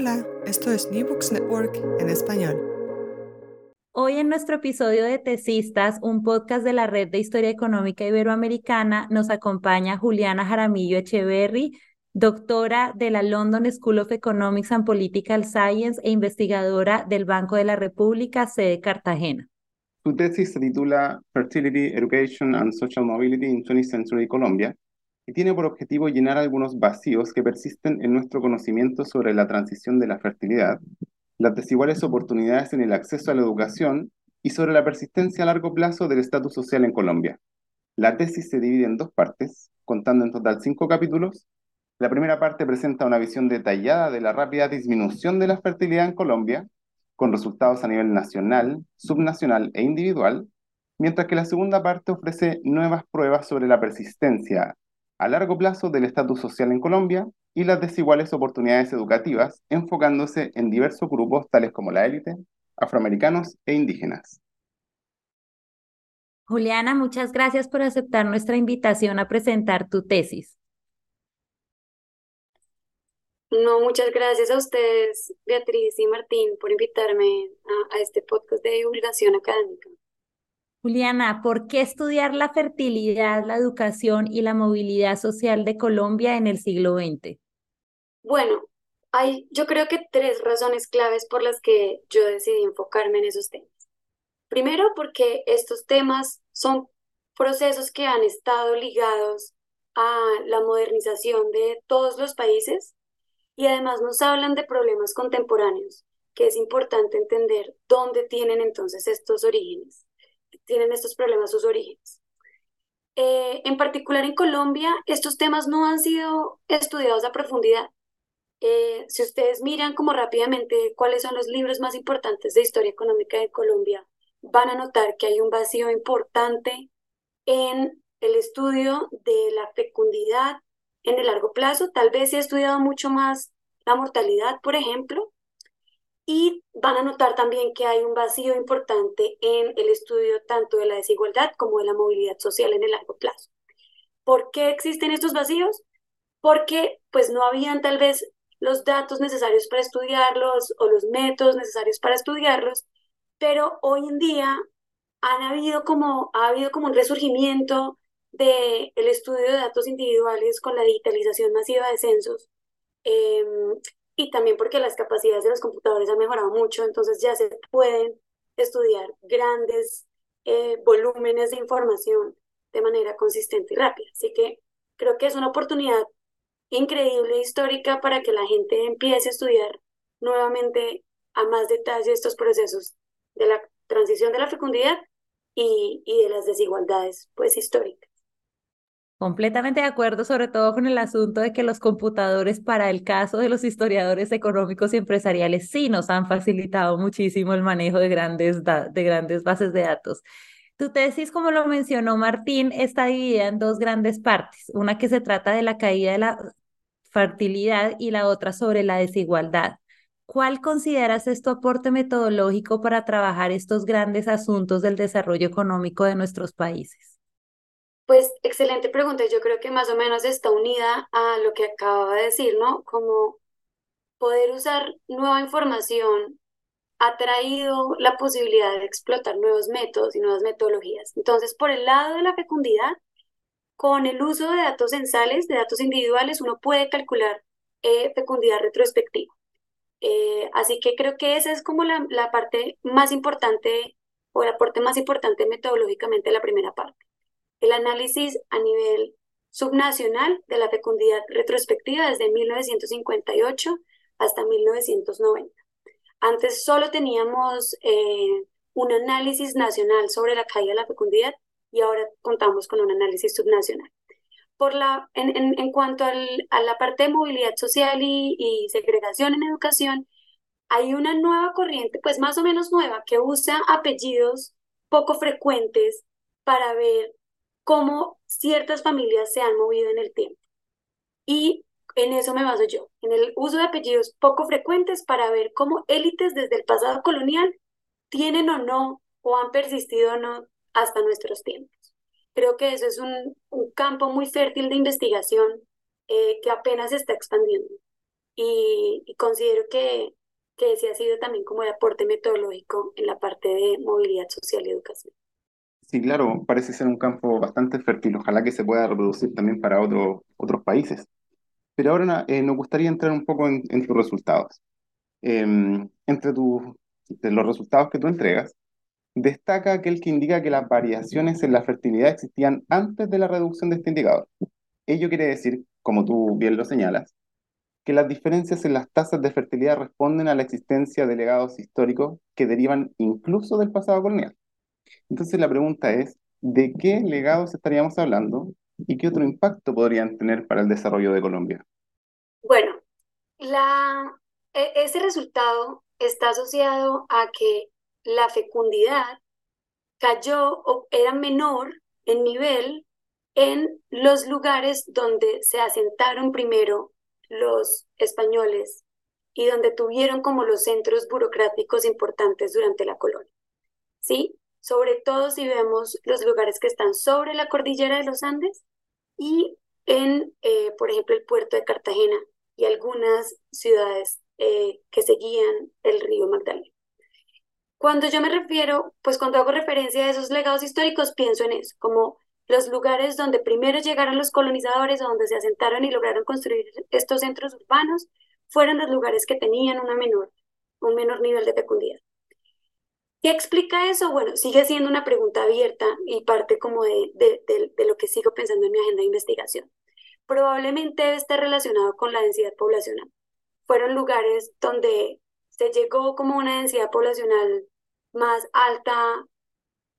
Hola, esto es New Books Network en español. Hoy en nuestro episodio de Tesistas, un podcast de la Red de Historia Económica Iberoamericana, nos acompaña Juliana Jaramillo Echeverry, doctora de la London School of Economics and Political Science e investigadora del Banco de la República, sede Cartagena. Su tesis se titula Fertility, Education and Social Mobility in 20th Century Colombia y tiene por objetivo llenar algunos vacíos que persisten en nuestro conocimiento sobre la transición de la fertilidad, las desiguales oportunidades en el acceso a la educación y sobre la persistencia a largo plazo del estatus social en Colombia. La tesis se divide en dos partes, contando en total cinco capítulos. La primera parte presenta una visión detallada de la rápida disminución de la fertilidad en Colombia, con resultados a nivel nacional, subnacional e individual, mientras que la segunda parte ofrece nuevas pruebas sobre la persistencia a largo plazo del estatus social en Colombia y las desiguales oportunidades educativas, enfocándose en diversos grupos tales como la élite, afroamericanos e indígenas. Juliana, muchas gracias por aceptar nuestra invitación a presentar tu tesis. No, muchas gracias a ustedes, Beatriz y Martín, por invitarme a, a este podcast de divulgación académica. Juliana, ¿por qué estudiar la fertilidad, la educación y la movilidad social de Colombia en el siglo XX? Bueno, hay yo creo que tres razones claves por las que yo decidí enfocarme en esos temas. Primero, porque estos temas son procesos que han estado ligados a la modernización de todos los países y además nos hablan de problemas contemporáneos, que es importante entender dónde tienen entonces estos orígenes tienen estos problemas sus orígenes. Eh, en particular en Colombia, estos temas no han sido estudiados a profundidad. Eh, si ustedes miran como rápidamente cuáles son los libros más importantes de historia económica de Colombia, van a notar que hay un vacío importante en el estudio de la fecundidad en el largo plazo. Tal vez se ha estudiado mucho más la mortalidad, por ejemplo, y van a notar también que hay un vacío importante en el estudio tanto de la desigualdad como de la movilidad social en el largo plazo. ¿Por qué existen estos vacíos? Porque pues no habían tal vez los datos necesarios para estudiarlos o los métodos necesarios para estudiarlos, pero hoy en día han habido como, ha habido como un resurgimiento del el estudio de datos individuales con la digitalización masiva de censos. Eh, y también porque las capacidades de los computadores han mejorado mucho, entonces ya se pueden estudiar grandes eh, volúmenes de información de manera consistente y rápida. Así que creo que es una oportunidad increíble, histórica, para que la gente empiece a estudiar nuevamente a más detalle estos procesos de la transición de la fecundidad y, y de las desigualdades pues históricas. Completamente de acuerdo, sobre todo con el asunto de que los computadores, para el caso de los historiadores económicos y empresariales, sí nos han facilitado muchísimo el manejo de grandes, de grandes bases de datos. Tu tesis, como lo mencionó Martín, está dividida en dos grandes partes, una que se trata de la caída de la fertilidad y la otra sobre la desigualdad. ¿Cuál consideras es tu aporte metodológico para trabajar estos grandes asuntos del desarrollo económico de nuestros países? Pues excelente pregunta. Yo creo que más o menos está unida a lo que acababa de decir, ¿no? Como poder usar nueva información ha traído la posibilidad de explotar nuevos métodos y nuevas metodologías. Entonces, por el lado de la fecundidad, con el uso de datos censales, de datos individuales, uno puede calcular eh, fecundidad retrospectiva. Eh, así que creo que esa es como la, la parte más importante o el aporte más importante metodológicamente de la primera parte el análisis a nivel subnacional de la fecundidad retrospectiva desde 1958 hasta 1990. Antes solo teníamos eh, un análisis nacional sobre la caída de la fecundidad y ahora contamos con un análisis subnacional. Por la, en, en, cuanto al, a la parte de movilidad social y, y segregación en educación, hay una nueva corriente, pues más o menos nueva, que usa apellidos poco frecuentes para ver cómo ciertas familias se han movido en el tiempo. Y en eso me baso yo, en el uso de apellidos poco frecuentes para ver cómo élites desde el pasado colonial tienen o no, o han persistido o no hasta nuestros tiempos. Creo que eso es un, campo muy fértil de investigación eh, que apenas se está expandiendo. y, y considero que, que ese ha sido también como el aporte metodológico en la parte de movilidad social y educación. Sí, claro, parece ser un campo bastante fértil. Ojalá que se pueda reproducir también para otros otros países. Pero ahora eh, nos gustaría entrar un poco en, en tus resultados. Em, entre los resultados que tú entregas, destaca aquel que indica que las variaciones en la fertilidad existían antes de la reducción de este indicador. Ello quiere decir, como tú bien lo señalas, que las diferencias en las tasas de fertilidad responden a la existencia de legados históricos que derivan incluso del pasado colonial. Entonces la pregunta es, ¿de qué legados estaríamos hablando y qué otro impacto podrían tener para el desarrollo de Colombia? Bueno, la, e, ese resultado está asociado a que la fecundidad cayó o era menor en nivel en los lugares donde se asentaron primero los españoles y donde tuvieron como los centros burocráticos importantes durante la colonia. ¿Sí? Sobre todo si vemos los lugares que están sobre la cordillera de los Andes y en, eh, por ejemplo, el puerto de Cartagena y algunas ciudades eh, que seguían el río Magdalena. Cuando yo me refiero, pues cuando hago referencia a esos legados históricos, pienso en eso, como los lugares donde primero llegaron los colonizadores, donde se asentaron y lograron construir estos centros urbanos, fueron los lugares que tenían una menor, un menor nivel de fecundidad. ¿Qué explica eso? Bueno, sigue siendo una pregunta abierta y parte como de, de, lo que sigo pensando en mi agenda de investigación. Probablemente debe relacionado con la densidad poblacional. Fueron lugares donde se llegó como una densidad poblacional más alta,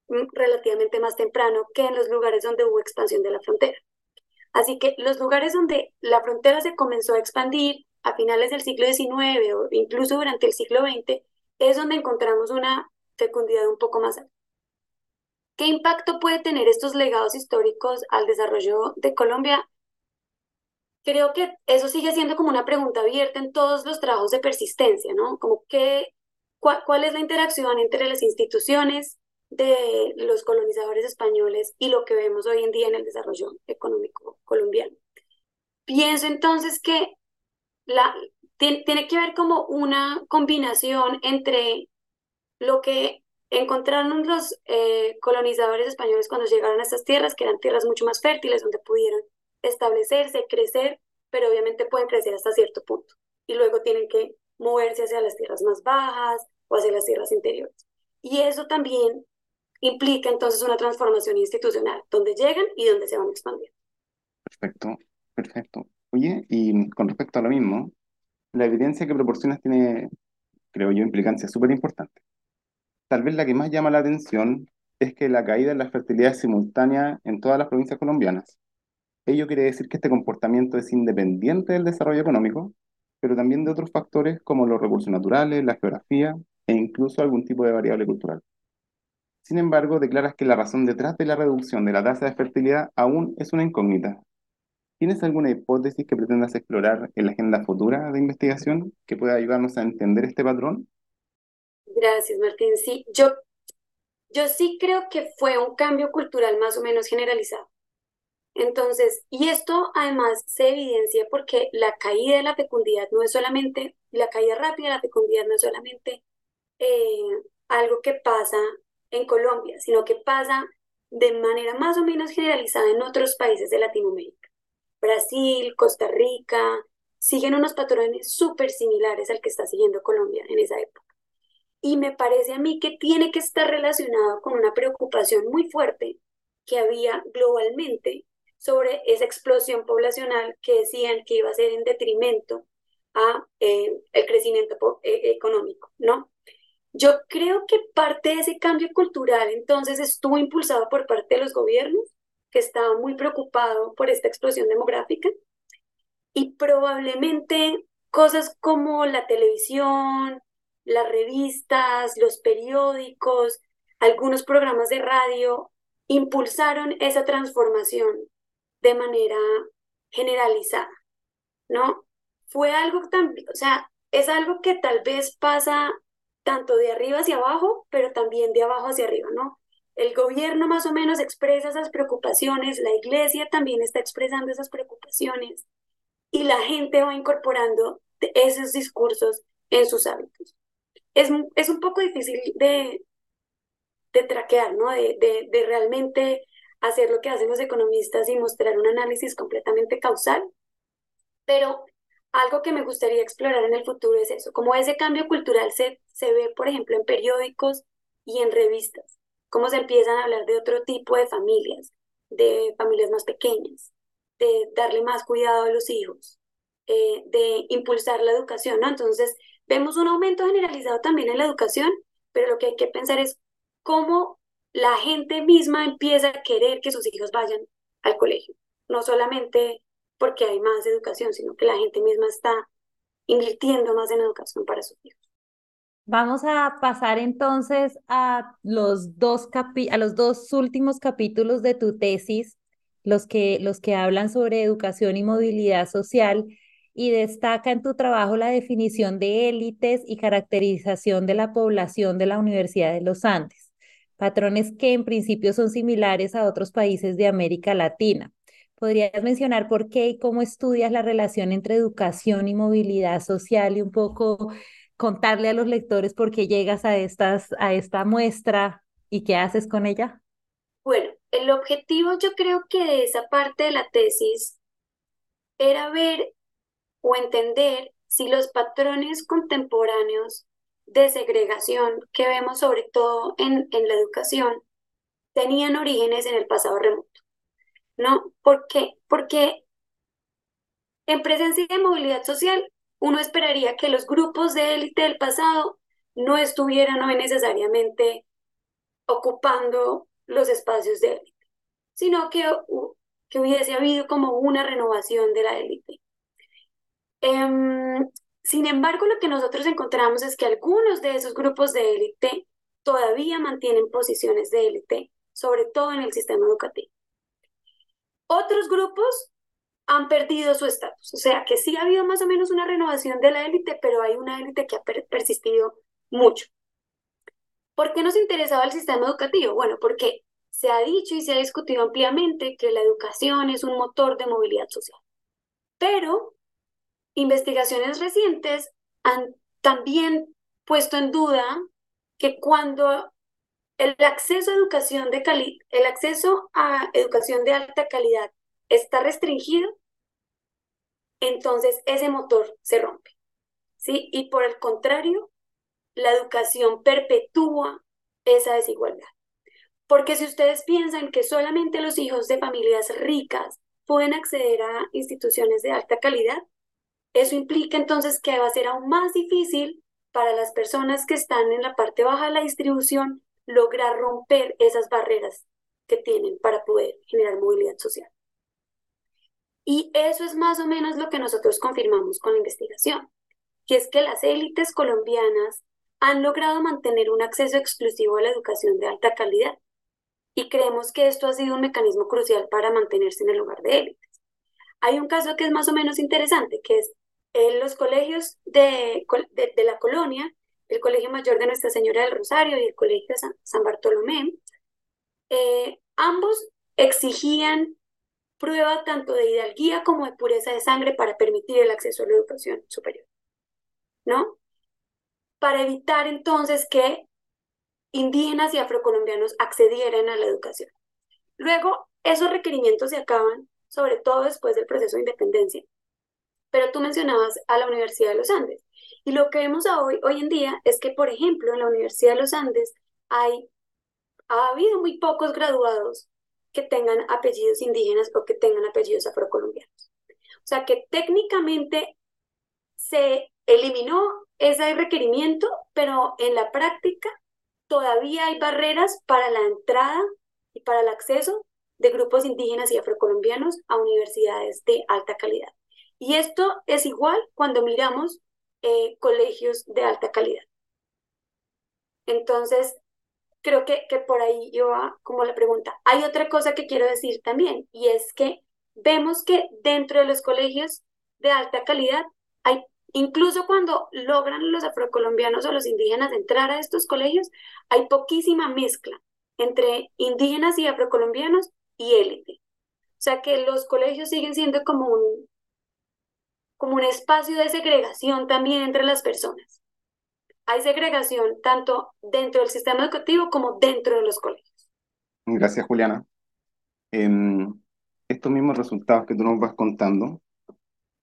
mm, relativamente más temprano que en los lugares donde hubo expansión de la frontera. Así que los lugares donde la frontera se comenzó a expandir a finales del siglo XIX o incluso durante el siglo XX es donde encontramos una fecundidad un poco más alta. ¿Qué impacto puede tener estos legados históricos al desarrollo de Colombia? Creo que eso sigue siendo como una pregunta abierta en todos los trabajos de persistencia, ¿no? Como qué, cuál, cuál es la interacción entre las instituciones de los colonizadores españoles y lo que vemos hoy en día en el desarrollo económico colombiano. Pienso entonces que la, tiene, tiene que haber como una combinación entre lo que encontraron los eh, colonizadores españoles cuando llegaron a estas tierras, que eran tierras mucho más fértiles, donde pudieron establecerse, crecer, pero obviamente pueden crecer hasta cierto punto. Y luego tienen que moverse hacia las tierras más bajas o hacia las tierras interiores. Y eso también implica entonces una transformación institucional, donde llegan y donde se van a expandir. Perfecto, perfecto. Oye, y con respecto a lo mismo, la evidencia que proporcionas tiene, creo yo, implicancia súper importante. Tal vez la que más llama la atención es que la caída en la fertilidad es simultánea en todas las provincias colombianas. Ello quiere decir que este comportamiento es independiente del desarrollo económico, pero también de otros factores como los recursos naturales, la geografía e incluso algún tipo de variable cultural. Sin embargo, declaras que la razón detrás de la reducción de la tasa de fertilidad aún es una incógnita. ¿Tienes alguna hipótesis que pretendas explorar en la agenda futura de investigación que pueda ayudarnos a entender este patrón? Gracias, Martín. Sí, yo, yo sí creo que fue un cambio cultural más o menos generalizado. Entonces, y esto además se evidencia porque la caída de la fecundidad no es solamente, la caída rápida de la fecundidad no es solamente eh, algo que pasa en Colombia, sino que pasa de manera más o menos generalizada en otros países de Latinoamérica. Brasil, Costa Rica, siguen unos patrones súper similares al que está siguiendo Colombia en esa época. Y me parece a mí que tiene que estar relacionado con una preocupación muy fuerte que había globalmente sobre esa explosión poblacional que decían que iba a ser en detrimento a eh, el crecimiento eh, económico, ¿no? Yo creo que parte de ese cambio cultural entonces estuvo impulsado por parte de los gobiernos, que estaban muy preocupados por esta explosión demográfica, y probablemente cosas como la televisión, las revistas, los periódicos, algunos programas de radio impulsaron esa transformación de manera generalizada, ¿no? Fue algo también, o sea, es algo que tal vez pasa tanto de arriba hacia abajo, pero también de abajo hacia arriba, ¿no? El gobierno más o menos expresa esas preocupaciones, la iglesia también está expresando esas preocupaciones y la gente va incorporando esos discursos en sus hábitos. Es, es un poco difícil de, de traquear, ¿no? De, de, de realmente hacer lo que hacen los economistas y mostrar un análisis completamente causal, pero algo que me gustaría explorar en el futuro es eso, como ese cambio cultural se, se ve, por ejemplo, en periódicos y en revistas, cómo se empiezan a hablar de otro tipo de familias, de familias más pequeñas, de darle más cuidado a los hijos, eh, de impulsar la educación, ¿no? Entonces, vemos un aumento generalizado también en la educación, pero lo que hay que pensar es cómo la gente misma empieza a querer que sus hijos vayan al colegio, no solamente porque hay más educación, sino que la gente misma está invirtiendo más en educación para sus hijos. Vamos a pasar entonces a los dos, a los dos últimos capítulos de tu tesis, los que, los que hablan sobre educación y movilidad social, y destaca en tu trabajo la definición de élites y caracterización de la población de la Universidad de los Andes patrones que en principio son similares a otros países de América Latina. ¿Podrías mencionar por qué y cómo estudias la relación entre educación y movilidad social y un poco contarle a los lectores por qué llegas a, estas, a esta muestra y qué haces con ella? Bueno, el objetivo yo creo que de esa parte de la tesis era ver o entender si los patrones contemporáneos de segregación que vemos sobre todo en, en la educación tenían orígenes en el pasado remoto. ¿No? ¿Por qué? Porque en presencia de movilidad social, uno esperaría que los grupos de élite del pasado no estuvieran hoy necesariamente ocupando los espacios de élite, sino que, que hubiese habido como una renovación de la élite. Em, sin embargo, lo que nosotros encontramos es que algunos de esos grupos de élite todavía mantienen posiciones de élite, sobre todo en el sistema educativo. Otros grupos han perdido su estatus, o sea que sí ha habido más o menos una renovación de la élite, pero hay una élite que ha persistido mucho. ¿Por qué nos interesaba el sistema educativo? Bueno, porque se ha dicho y se ha discutido ampliamente que la educación es un motor de movilidad social. Pero investigaciones recientes han también puesto en duda que cuando el acceso a educación de el acceso a educación de alta calidad está restringido, entonces ese motor se rompe. ¿sí? Y por el contrario, la educación perpetúa esa desigualdad. Porque si ustedes piensan que solamente los hijos de familias ricas pueden acceder a instituciones de alta calidad, eso implica entonces que va a ser aún más difícil para las personas que están en la parte baja de la distribución lograr romper esas barreras que tienen para poder generar movilidad social. Y eso es más o menos lo que nosotros confirmamos con la investigación, que es que las élites colombianas han logrado mantener un acceso exclusivo a la educación de alta calidad. Y creemos que esto ha sido un mecanismo crucial para mantenerse en el lugar de élites. Hay un caso que es más o menos interesante, que es los colegios de, de, la colonia, el Colegio Mayor de Nuestra Señora del Rosario y el Colegio San, San Bartolomé, eh, ambos exigían prueba tanto de hidalguía como de pureza de sangre para permitir el acceso a la educación superior, ¿no? Para evitar entonces que indígenas y afrocolombianos accedieran a la educación. Luego, esos requerimientos se acaban, sobre todo después del proceso de independencia, pero tú mencionabas a la Universidad de los Andes. Y lo que vemos hoy, hoy en día es que, por ejemplo, en la Universidad de los Andes hay, ha habido muy pocos graduados que tengan apellidos indígenas o que tengan apellidos afrocolombianos. O sea que técnicamente se eliminó ese requerimiento, pero en la práctica todavía hay barreras para la entrada y para el acceso de grupos indígenas y afrocolombianos a universidades de alta calidad. Y esto es igual cuando miramos eh, colegios de alta calidad. Entonces, creo que, que por ahí iba como la pregunta. Hay otra cosa que quiero decir también, y es que vemos que dentro de los colegios de alta calidad hay, incluso cuando logran los afrocolombianos o los indígenas entrar a estos colegios, hay poquísima mezcla entre indígenas y afrocolombianos y élite. O sea que los colegios siguen siendo como un, como un espacio de segregación también entre las personas. Hay segregación tanto dentro del sistema educativo como dentro de los colegios. Gracias, Juliana. Em, estos mismos resultados que tú nos vas contando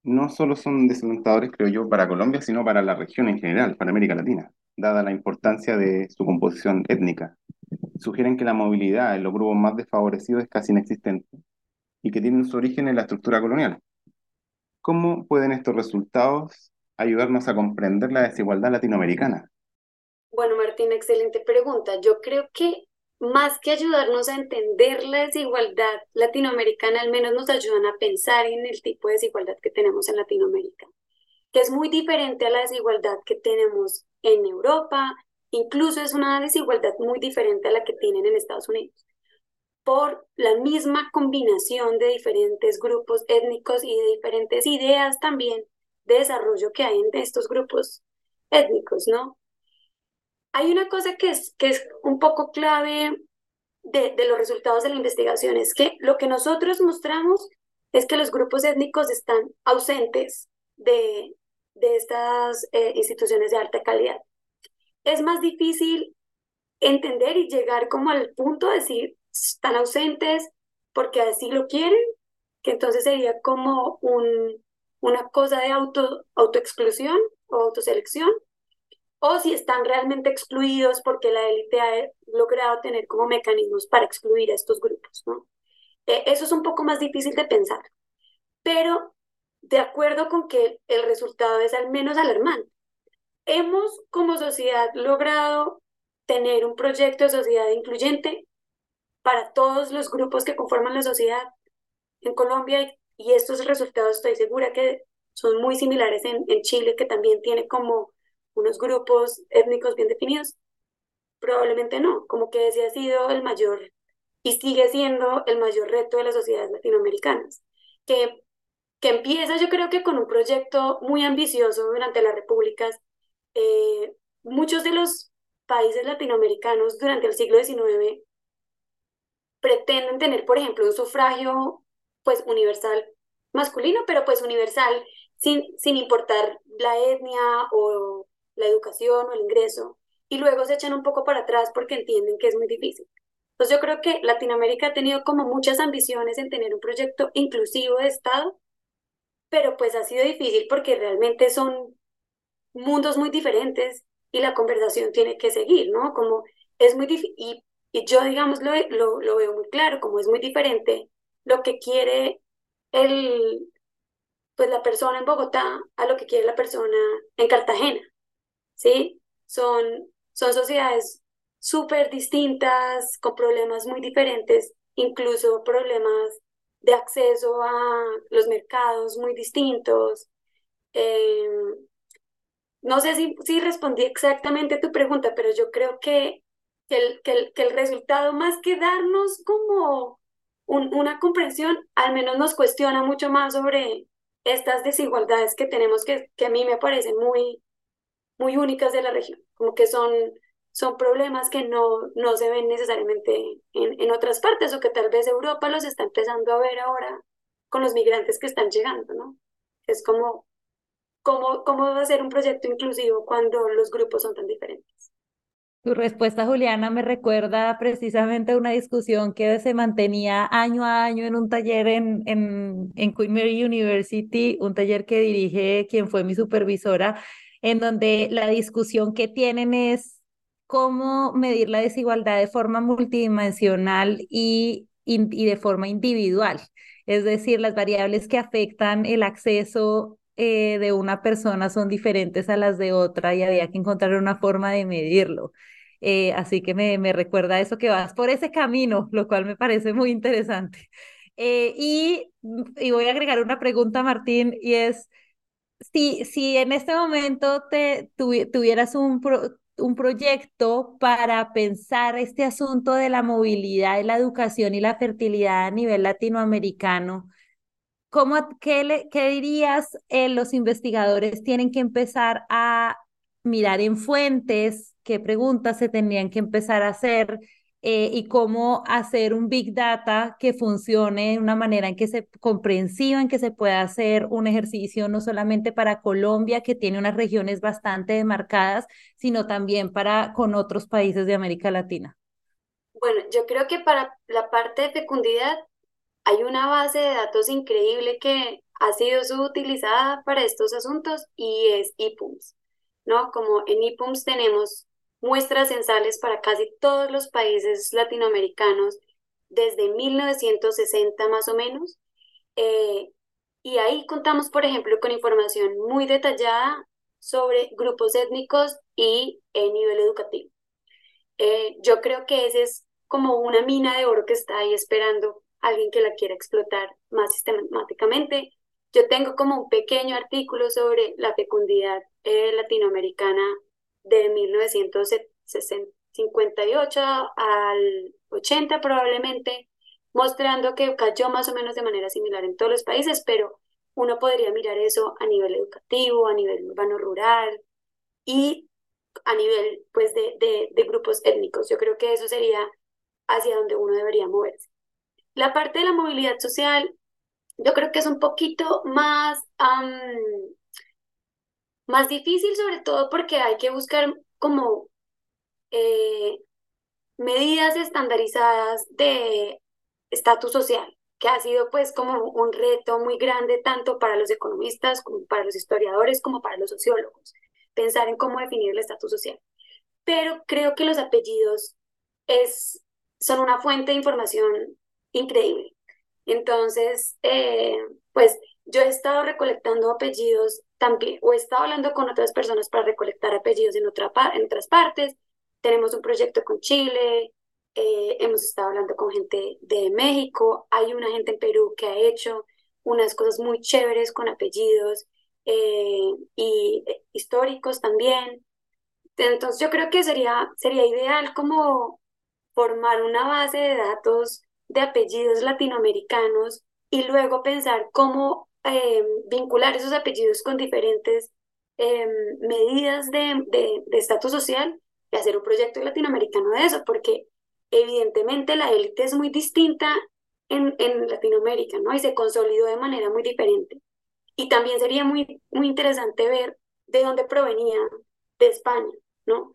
no solo son desalentadores, creo yo, para Colombia, sino para la región en general, para América Latina, dada la importancia de su composición étnica. Sugieren que la movilidad en los grupos más desfavorecidos es casi inexistente y que tienen su origen en la estructura colonial. ¿Cómo pueden estos resultados ayudarnos a comprender la desigualdad latinoamericana? Bueno, Martín, excelente pregunta. Yo creo que más que ayudarnos a entender la desigualdad latinoamericana, al menos nos ayudan a pensar en el tipo de desigualdad que tenemos en Latinoamérica, que es muy diferente a la desigualdad que tenemos en Europa, incluso es una desigualdad muy diferente a la que tienen en Estados Unidos, por la misma combinación de diferentes grupos étnicos y de diferentes ideas también de desarrollo que hay en estos grupos étnicos, ¿no? Hay una cosa que es, que es un poco clave de, de los resultados de la investigación, es que lo que nosotros mostramos es que los grupos étnicos están ausentes de, de estas eh, instituciones de alta calidad. Es más difícil entender y llegar como al punto de decir, están ausentes porque así lo quieren, que entonces sería como un, una cosa de auto, autoexclusión o autoselección, o si están realmente excluidos porque la élite ha logrado tener como mecanismos para excluir a estos grupos, ¿no? Eh, eso es un poco más difícil de pensar, pero de acuerdo con que el resultado es al menos alarmante. Hemos como sociedad logrado tener un proyecto de sociedad incluyente para todos los grupos que conforman la sociedad en Colombia y estos resultados estoy segura que son muy similares en, en Chile, que también tiene como unos grupos étnicos bien definidos? Probablemente no, como que ese ha sido el mayor y sigue siendo el mayor reto de las sociedades latinoamericanas, que, que empieza yo creo que con un proyecto muy ambicioso durante las repúblicas. Eh, muchos de los países latinoamericanos durante el siglo XIX pretenden tener, por ejemplo, un sufragio pues universal masculino, pero pues universal sin, sin importar la etnia o la educación o el ingreso, y luego se echan un poco para atrás porque entienden que es muy difícil. Entonces yo creo que Latinoamérica ha tenido como muchas ambiciones en tener un proyecto inclusivo de Estado, pero pues ha sido difícil porque realmente son mundos muy diferentes y la conversación tiene que seguir, ¿no? Como es muy difícil, y, yo digamos lo, lo, veo muy claro, como es muy diferente lo que quiere el, pues la persona en Bogotá a lo que quiere la persona en Cartagena. ¿sí? Son, son sociedades súper distintas, con problemas muy diferentes, incluso problemas de acceso a los mercados muy distintos. Em, no sé si, si respondí exactamente tu pregunta, pero yo creo que, que, el, que, el, resultado, más que darnos como una comprensión, al menos nos cuestiona mucho más sobre estas desigualdades que tenemos que, que a mí me parecen muy, muy únicas de la región, como que son, son problemas que no, no se ven necesariamente en, en otras partes o que tal vez Europa los está empezando a ver ahora con los migrantes que están llegando, ¿no? Es como, ¿cómo, cómo va a ser un proyecto inclusivo cuando los grupos son tan diferentes? Tu respuesta, Juliana, me recuerda precisamente a una discusión que se mantenía año a año en un taller en, en, en Queen Mary University, un taller que dirige quien fue mi supervisora, en donde la discusión que tienen es cómo medir la desigualdad de forma multidimensional y, y, de forma individual. Es decir, las variables que afectan el acceso eh, de una persona son diferentes a las de otra y había que encontrar una forma de medirlo. Eh, así que me, me recuerda eso que vas por ese camino, lo cual me parece muy interesante. Eh, y, y voy a agregar una pregunta, Martín, y es, si, si en este momento te, tuvieras un, un proyecto para pensar este asunto de la movilidad la educación y la fertilidad a nivel latinoamericano, ¿cómo, qué, le, qué dirías eh, los investigadores tienen que empezar a mirar en fuentes? ¿Qué preguntas se tendrían que empezar a hacer? eh, y cómo hacer un Big Data que funcione de una manera en que se comprensiva, en que se pueda hacer un ejercicio no solamente para Colombia, que tiene unas regiones bastante demarcadas, sino también para con otros países de América Latina. Bueno, yo creo que para la parte de fecundidad hay una base de datos increíble que ha sido subutilizada para estos asuntos y es IPUMS, ¿no? Como en IPUMS tenemos muestras censales para casi todos los países latinoamericanos desde 1960 más o menos. Eh, y ahí contamos, por ejemplo, con información muy detallada sobre grupos étnicos y el nivel educativo. Eh, yo creo que ese es como una mina de oro que está ahí esperando alguien que la quiera explotar más sistemáticamente. Yo tengo como un pequeño artículo sobre la fecundidad eh, latinoamericana de 1958 al 80 probablemente, mostrando que cayó más o menos de manera similar en todos los países, pero uno podría mirar eso a nivel educativo, a nivel urbano rural y a nivel pues de, de, de grupos étnicos. Yo creo que eso sería hacia donde uno debería moverse. La parte de la movilidad social, yo creo que es un poquito más, más difícil, sobre todo porque hay que buscar como eh, medidas estandarizadas de estatus social, que ha sido pues como un reto muy grande tanto para los economistas como para los historiadores como para los sociólogos, pensar en cómo definir el estatus social. Pero creo que los apellidos es, son una fuente de información increíble. Entonces, eh, pues yo he estado recolectando apellidos también, o he estado hablando con otras personas para recolectar apellidos en, otra, en otras partes. Tenemos un proyecto con Chile, eh, hemos estado hablando con gente de México, hay una gente en Perú que ha hecho unas cosas muy chéveres con apellidos eh, y históricos también. Entonces yo creo que sería, sería ideal como formar una base de datos de apellidos latinoamericanos y luego pensar cómo eh, vincular esos apellidos con diferentes em, medidas de estatus social y hacer un proyecto latinoamericano de eso, porque evidentemente la élite es muy distinta en, en Latinoamérica, ¿no? Y se consolidó de manera muy diferente. Y también sería muy, muy interesante ver de dónde provenía de España, ¿no?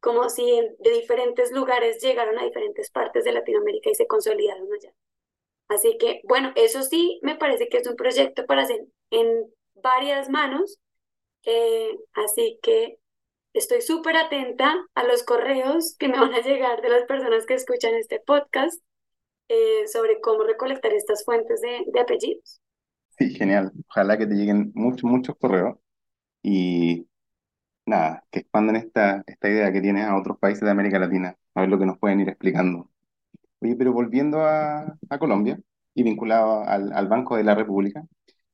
como si de diferentes lugares llegaron a diferentes partes de Latinoamérica y se consolidaron allá. Así que, bueno, eso sí me parece que es un proyecto para hacer en varias manos. Eh, así que estoy súper atenta a los correos que me van a llegar de las personas que escuchan este podcast eh, sobre cómo recolectar estas fuentes de, de apellidos. Sí, genial. Ojalá que te lleguen muchos, muchos correos. Y nada, que expanden esta, esta idea que tienes a otros países de América Latina, a ver lo que nos pueden ir explicando. Oye, pero volviendo a, a Colombia y vinculado al, al Banco de la República,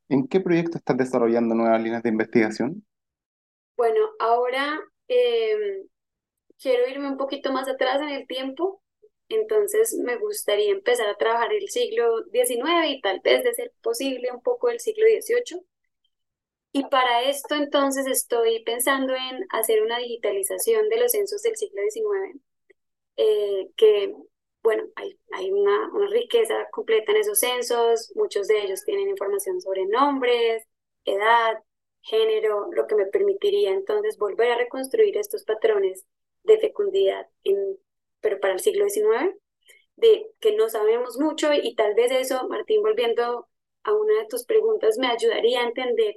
¿en qué proyecto estás desarrollando nuevas líneas de investigación? Bueno, ahora em, quiero irme un poquito más atrás en el tiempo, entonces me gustaría empezar a trabajar el siglo XIX y tal vez de ser posible un poco el siglo XVIII. Y para esto entonces estoy pensando en hacer una digitalización de los censos del siglo XIX, eh, que, bueno, hay, una, riqueza completa en esos censos, muchos de ellos tienen información sobre nombres, edad, género, lo que me permitiría entonces volver a reconstruir estos patrones de fecundidad, pero para el siglo XIX, de que no sabemos mucho y tal vez eso, Martín, volviendo a una de tus preguntas, me ayudaría a entender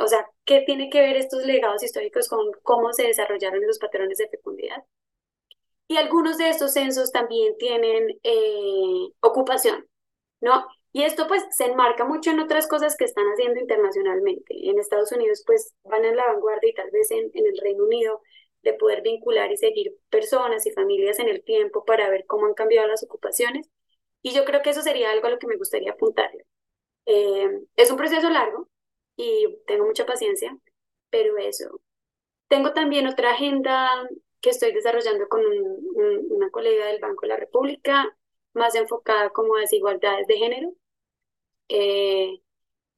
o sea, ¿qué tiene que ver estos legados históricos con cómo se desarrollaron esos patrones de fecundidad? Y algunos de estos censos también tienen eh, ocupación, ¿no? Y esto pues se enmarca mucho en otras cosas que están haciendo internacionalmente. En Estados Unidos pues van en la vanguardia y tal vez en, en el Reino Unido de poder vincular y seguir personas y familias en el tiempo para ver cómo han cambiado las ocupaciones. Y yo creo que eso sería algo a lo que me gustaría apuntar. Eh, es un proceso largo, y tengo mucha paciencia, pero eso. Tengo también otra agenda que estoy desarrollando con una colega del Banco de la República, más enfocada como a desigualdades de género. Eh,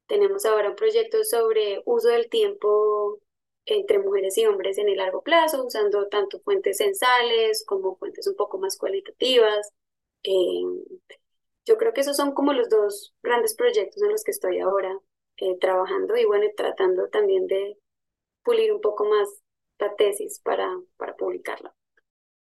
tenemos ahora un proyecto sobre uso del tiempo entre mujeres y hombres en el largo plazo, usando tanto fuentes censales como fuentes un poco más cualitativas. Eh, yo creo que esos son como los dos grandes proyectos en los que estoy ahora eh, trabajando y bueno, tratando también de pulir un poco más la tesis para, para publicarla.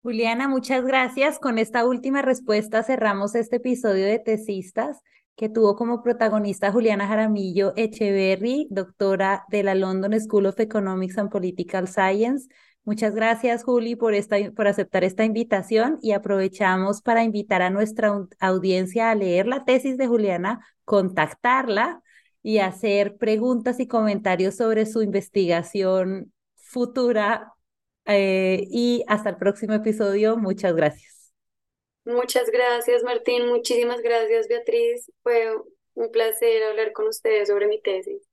Juliana, muchas gracias. Con esta última respuesta cerramos este episodio de Tesistas que tuvo como protagonista Juliana Jaramillo Echeverry, doctora de la London School of Economics and Political Science. Muchas gracias, Juli, por, esta, por aceptar esta invitación y aprovechamos para invitar a nuestra audiencia a leer la tesis de Juliana, contactarla y hacer preguntas y comentarios sobre su investigación futura. Eh, y hasta el próximo episodio. Muchas gracias. Muchas gracias, Martín. Muchísimas gracias, Beatriz. Fue un placer hablar con ustedes sobre mi tesis.